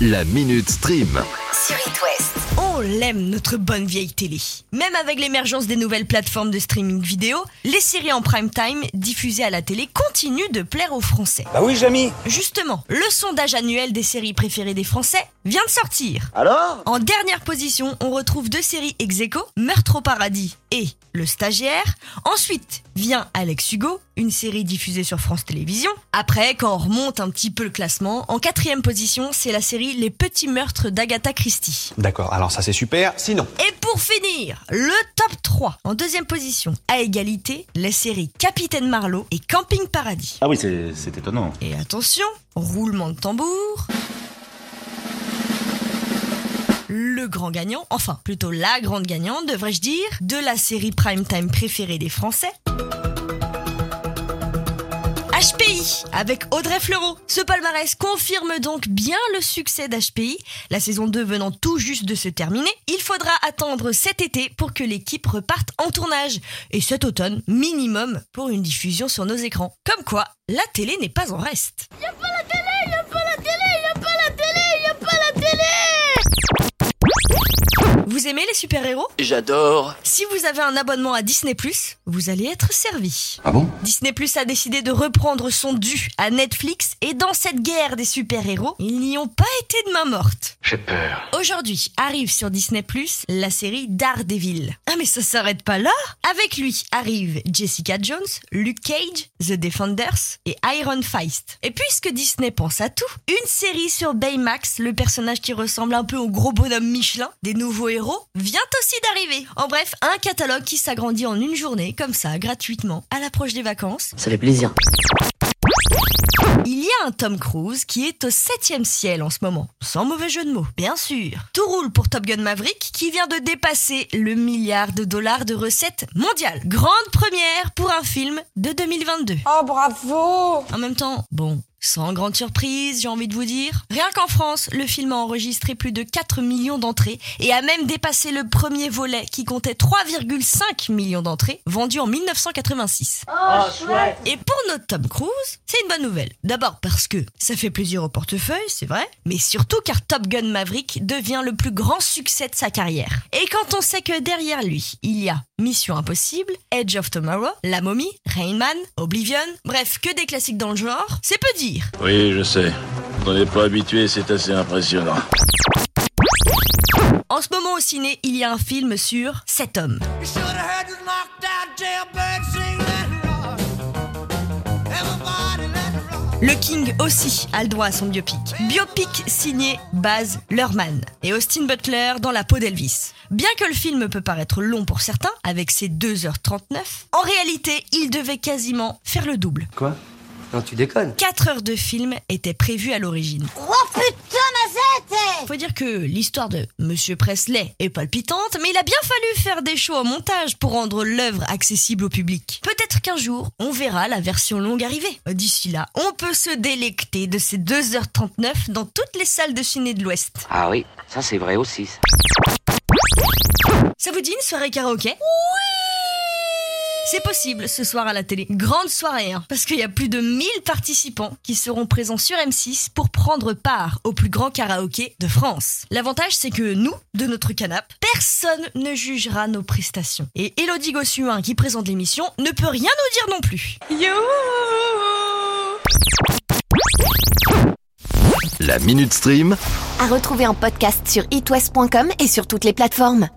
La Minute Stream. sur It West. On l'aime, notre bonne vieille télé. Même avec l'émergence des nouvelles plateformes de streaming vidéo, les séries en prime time diffusées à la télé continuent de plaire aux Français. Bah oui, Jamy. Justement, le sondage annuel des séries préférées des Français vient de sortir. Alors? En dernière position, on retrouve deux séries ex aequo, Meurtre au paradis et Le stagiaire. Ensuite vient Alex Hugo, une série diffusée sur France Télévisions. Après, quand on remonte un petit peu le classement, en quatrième position, c'est la série Les petits meurtres d'Agatha Christie. D'accord, alors ça c'est super. Sinon, Et pour finir, le top 3. En deuxième position, à égalité, les séries Capitaine Marlowe et Camping Paradis. Ah oui, c'est c'est étonnant. Et attention, roulement de tambour. Grand gagnant, enfin plutôt la grande gagnante, devrais-je dire, de la série prime time préférée des Français. HPI avec Audrey Fleurot. Ce palmarès confirme donc bien le succès d'HPI. La saison 2 venant tout juste de se terminer, il faudra attendre cet été pour que l'équipe reparte en tournage. Et cet automne, minimum pour une diffusion sur nos écrans. Comme quoi, la télé n'est pas en reste. Vous aimez les super-héros? J'adore. Si vous avez un abonnement à Disney+, vous allez être servi. Ah bon? Disney Plus a décidé de reprendre son dû à Netflix et dans cette guerre des super-héros, ils n'y ont pas été de main morte. J'ai peur. Aujourd'hui arrive sur Disney Plus la série Daredevil. Ah mais ça s'arrête pas là Avec lui arrivent Jessica Jones, Luke Cage, The Defenders et Iron Fist. Et puisque Disney pense à tout, une série sur Baymax, le personnage qui ressemble un peu au gros bonhomme Michelin des nouveaux héros, vient aussi d'arriver. En bref, un catalogue qui s'agrandit en une journée, comme ça, gratuitement, à l'approche des vacances. Ça fait plaisir. Il y a un Tom Cruise qui est au septième ciel en ce moment, sans mauvais jeu de mots, bien sûr. Tout roule pour Top Gun Maverick qui vient de dépasser le milliard de dollars de recettes mondiales. Grande première pour un film de 2022. Oh bravo En même temps, bon, sans grande surprise, j'ai envie de vous dire. Rien qu'en France, le film a enregistré plus de 4 millions d'entrées et a même dépassé le premier volet qui comptait 3,5 millions d'entrées, vendu en 1986. Et pour notre Tom Cruise, c'est une bonne nouvelle. D'abord parce que ça fait plaisir au portefeuille, c'est vrai, mais surtout car Top Gun Maverick devient le plus grand succès de sa carrière. Et quand on sait que derrière lui, il y a Mission Impossible, Edge of Tomorrow, La Momie, Rain Man, Oblivion, bref, que des classiques dans le genre, c'est peu Oui, je sais. On n'est pas habitué, c'est assez impressionnant. En ce moment au ciné, il y a un film sur cet homme. Le King aussi a le droit à son biopic. Biopic signé Baz Luhrmann et Austin Butler dans la peau d'Elvis. Bien que le film peut paraître long pour certains, avec ses 2h39, en réalité, il devait quasiment faire le double. Quoi? Non, tu déconnes. 4 heures de film étaient prévues à l'origine. Oh putain ma zette Faut dire que l'histoire de Monsieur Presley est palpitante, mais il a bien fallu faire des choix au montage pour rendre l'œuvre accessible au public. Peut-être qu'un jour, on verra la version longue arriver. D'ici là, on peut se délecter de ces 2h39 dans toutes les salles de ciné de l'Ouest. Ah oui, ça c'est vrai aussi. Ça vous dit une soirée karaoké? Oui c'est possible ce soir à la télé. Grande soirée, hein, parce qu'il y a plus de 1000 participants qui seront présents sur M6 pour prendre part au plus grand karaoké de France. L'avantage, c'est que nous, de notre canapé, personne ne jugera nos prestations. Et Elodie Gossuin, qui présente l'émission, ne peut rien nous dire non plus. La Minute Stream. À retrouver en podcast sur itwest.com et sur toutes les plateformes.